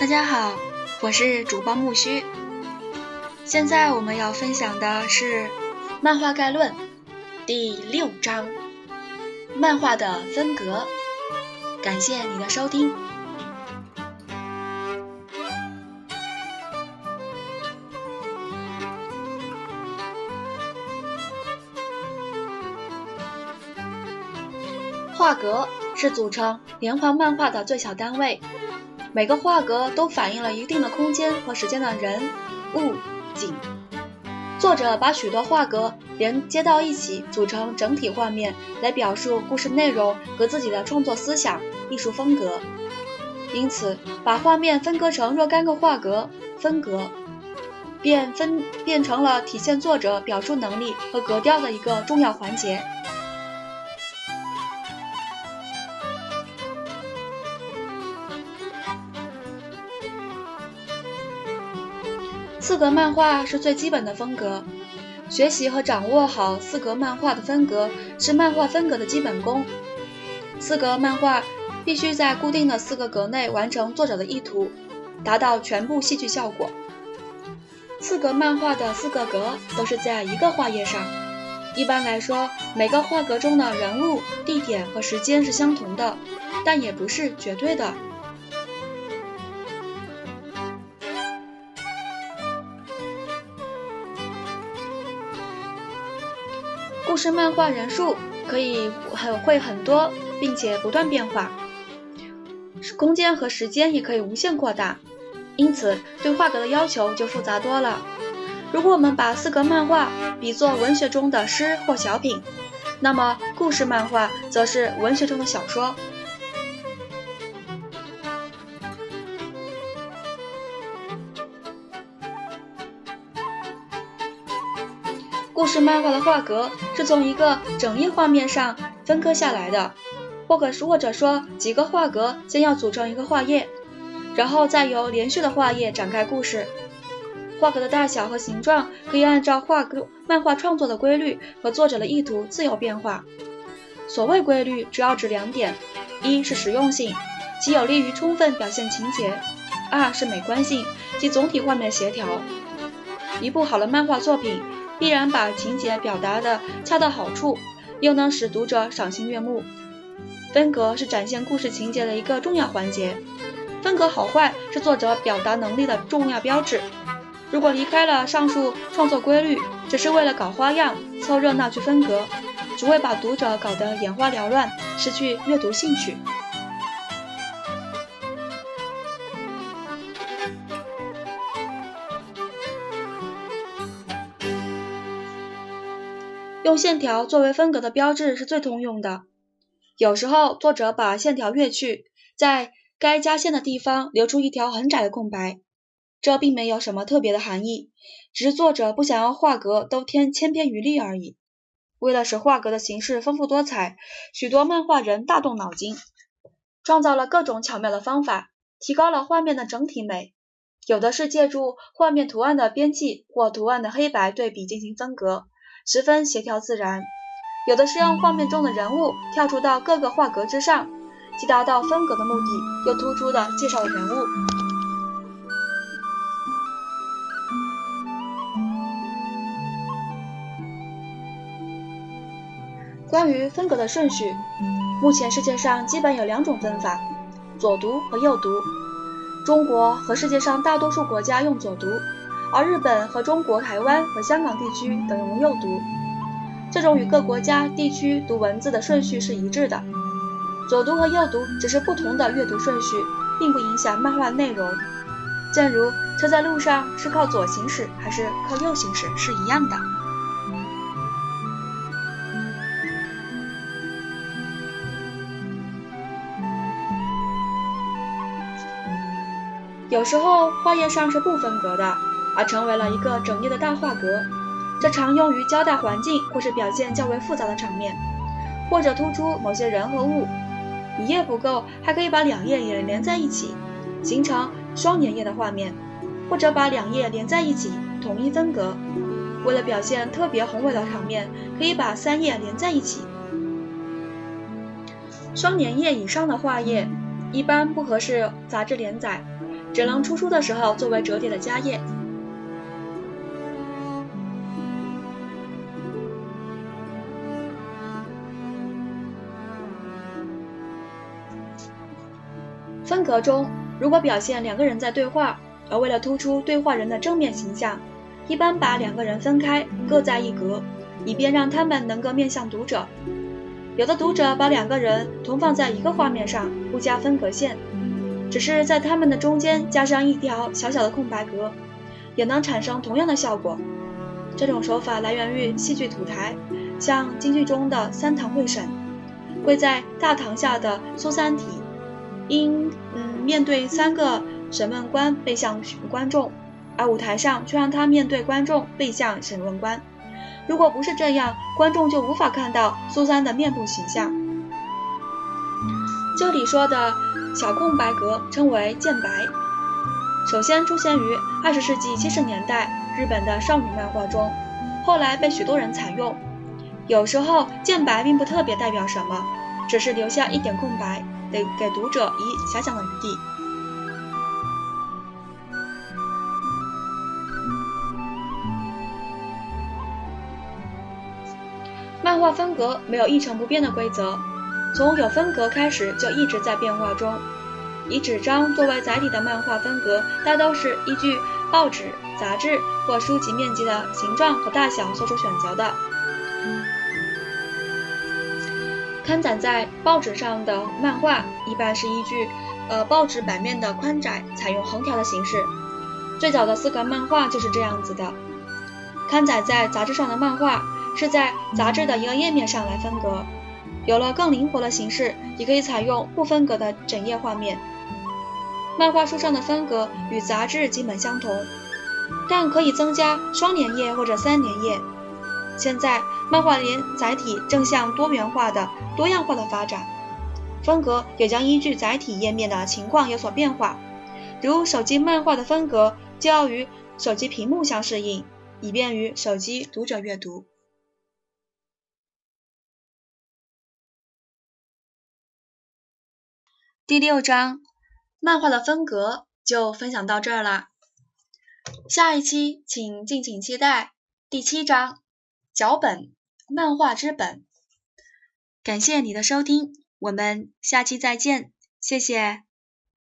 大家好，我是主播木须。现在我们要分享的是《漫画概论》第六章：漫画的分隔。感谢你的收听。画格是组成连环漫画的最小单位。每个画格都反映了一定的空间和时间的人物景。作者把许多画格连接到一起，组成整体画面，来表述故事内容和自己的创作思想、艺术风格。因此，把画面分割成若干个画格，分隔，便分变成了体现作者表述能力和格调的一个重要环节。格漫画是最基本的风格，学习和掌握好四格漫画的风格是漫画风格的基本功。四格漫画必须在固定的四个格内完成作者的意图，达到全部戏剧效果。四格漫画的四个格都是在一个画页上，一般来说，每个画格中的人物、地点和时间是相同的，但也不是绝对的。故事漫画人数可以很会很多，并且不断变化，空间和时间也可以无限扩大，因此对画格的要求就复杂多了。如果我们把四格漫画比作文学中的诗或小品，那么故事漫画则是文学中的小说。故事漫画的画格是从一个整页画面上分割下来的，或者或者说几个画格先要组成一个画页，然后再由连续的画页展开故事。画格的大小和形状可以按照画格漫画创作的规律和作者的意图自由变化。所谓规律，主要指两点：一是实用性，其有利于充分表现情节；二是美观性，即总体画面协调。一部好的漫画作品。必然把情节表达的恰到好处，又能使读者赏心悦目。分格是展现故事情节的一个重要环节，分格好坏是作者表达能力的重要标志。如果离开了上述创作规律，只是为了搞花样、凑热闹去分格，只会把读者搞得眼花缭乱，失去阅读兴趣。用线条作为分隔的标志是最通用的。有时候作者把线条越去，在该加线的地方留出一条很窄的空白，这并没有什么特别的含义，只是作者不想要画格都添千篇一律而已。为了使画格的形式丰富多彩，许多漫画人大动脑筋，创造了各种巧妙的方法，提高了画面的整体美。有的是借助画面图案的边际或图案的黑白对比进行分隔。十分协调自然，有的是让画面中的人物跳出到各个画格之上，既达到分隔的目的，又突出的介绍了人物。关于分隔的顺序，目前世界上基本有两种分法：左读和右读。中国和世界上大多数国家用左读。而日本和中国台湾和香港地区等用右读，这种与各国家地区读文字的顺序是一致的。左读和右读只是不同的阅读顺序，并不影响漫画内容。正如车在路上是靠左行驶还是靠右行驶是一样的。有时候画页上是不分格的。而成为了一个整页的大画格，这常用于交代环境或是表现较为复杂的场面，或者突出某些人和物。一页不够，还可以把两页也连在一起，形成双连页的画面，或者把两页连在一起，统一分隔。为了表现特别宏伟的场面，可以把三页连在一起。双连页以上的画页一般不合适杂志连载。只能出书的时候作为折叠的家页。格中，如果表现两个人在对话，而为了突出对话人的正面形象，一般把两个人分开，各在一格，以便让他们能够面向读者。有的读者把两个人同放在一个画面上，不加分隔线，只是在他们的中间加上一条小小的空白格，也能产生同样的效果。这种手法来源于戏剧土台，像京剧中的三堂会审，跪在大堂下的苏三体。因嗯面对三个审问官背向观众，而舞台上却让他面对观众背向审问官。如果不是这样，观众就无法看到苏三的面部形象。这里说的小空白格称为渐白，首先出现于二十世纪七十年代日本的少女漫画中，后来被许多人采用。有时候渐白并不特别代表什么，只是留下一点空白。得给读者以遐想的余地。漫画分格没有一成不变的规则，从有分格开始就一直在变化中。以纸张作为载体的漫画分格，大都是依据报纸、杂志或书籍面积的形状和大小做出选择的。刊载在报纸上的漫画一般是依据，呃，报纸版面的宽窄，采用横条的形式。最早的四格漫画就是这样子的。刊载在杂志上的漫画是在杂志的一个页面上来分格。有了更灵活的形式，也可以采用不分格的整页画面。漫画书上的分格与杂志基本相同，但可以增加双连页或者三连页。现在，漫画连载体正向多元化的、多样化的发展，风格也将依据载体页面的情况有所变化。如手机漫画的风格就要与手机屏幕相适应，以便于手机读者阅读。第六章，漫画的风格就分享到这儿了。下一期请敬请期待第七章。脚本，漫画之本。感谢你的收听，我们下期再见，谢谢。